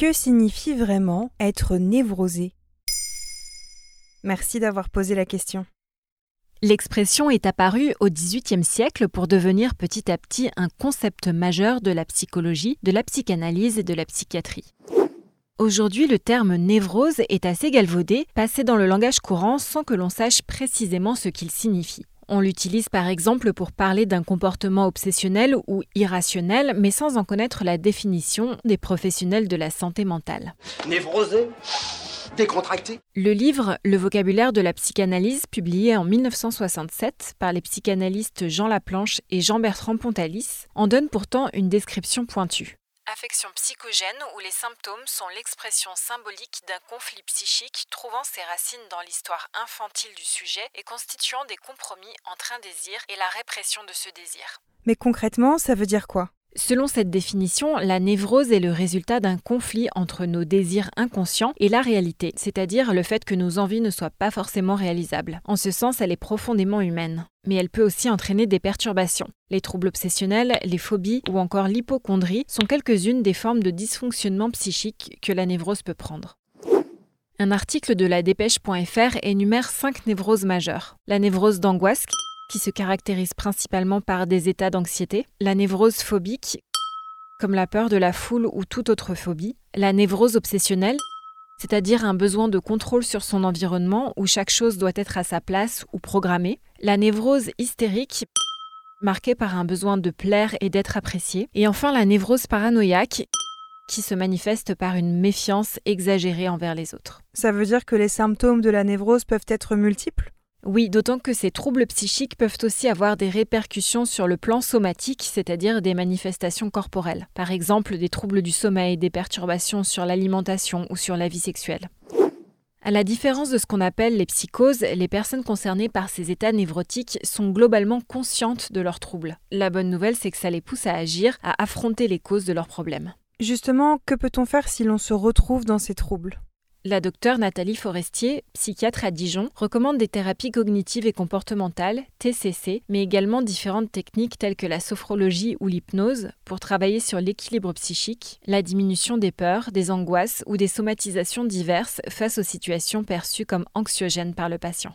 Que signifie vraiment être névrosé? Merci d'avoir posé la question. L'expression est apparue au XVIIIe siècle pour devenir petit à petit un concept majeur de la psychologie, de la psychanalyse et de la psychiatrie. Aujourd'hui, le terme névrose est assez galvaudé, passé dans le langage courant sans que l'on sache précisément ce qu'il signifie. On l'utilise par exemple pour parler d'un comportement obsessionnel ou irrationnel, mais sans en connaître la définition des professionnels de la santé mentale. Névrosé décontracté Le livre Le vocabulaire de la psychanalyse, publié en 1967 par les psychanalystes Jean Laplanche et Jean-Bertrand Pontalis, en donne pourtant une description pointue. Affection psychogène où les symptômes sont l'expression symbolique d'un conflit psychique trouvant ses racines dans l'histoire infantile du sujet et constituant des compromis entre un désir et la répression de ce désir. Mais concrètement, ça veut dire quoi? Selon cette définition, la névrose est le résultat d'un conflit entre nos désirs inconscients et la réalité, c'est-à-dire le fait que nos envies ne soient pas forcément réalisables. En ce sens, elle est profondément humaine. Mais elle peut aussi entraîner des perturbations. Les troubles obsessionnels, les phobies ou encore l'hypochondrie sont quelques-unes des formes de dysfonctionnement psychique que la névrose peut prendre. Un article de la dépêche.fr énumère cinq névroses majeures. La névrose d'angoisse, qui se caractérise principalement par des états d'anxiété, la névrose phobique, comme la peur de la foule ou toute autre phobie, la névrose obsessionnelle, c'est-à-dire un besoin de contrôle sur son environnement où chaque chose doit être à sa place ou programmée, la névrose hystérique, marquée par un besoin de plaire et d'être apprécié, et enfin la névrose paranoïaque, qui se manifeste par une méfiance exagérée envers les autres. Ça veut dire que les symptômes de la névrose peuvent être multiples? Oui, d'autant que ces troubles psychiques peuvent aussi avoir des répercussions sur le plan somatique, c'est-à-dire des manifestations corporelles. Par exemple, des troubles du sommeil, des perturbations sur l'alimentation ou sur la vie sexuelle. À la différence de ce qu'on appelle les psychoses, les personnes concernées par ces états névrotiques sont globalement conscientes de leurs troubles. La bonne nouvelle, c'est que ça les pousse à agir, à affronter les causes de leurs problèmes. Justement, que peut-on faire si l'on se retrouve dans ces troubles? La docteure Nathalie Forestier, psychiatre à Dijon, recommande des thérapies cognitives et comportementales, TCC, mais également différentes techniques telles que la sophrologie ou l'hypnose pour travailler sur l'équilibre psychique, la diminution des peurs, des angoisses ou des somatisations diverses face aux situations perçues comme anxiogènes par le patient.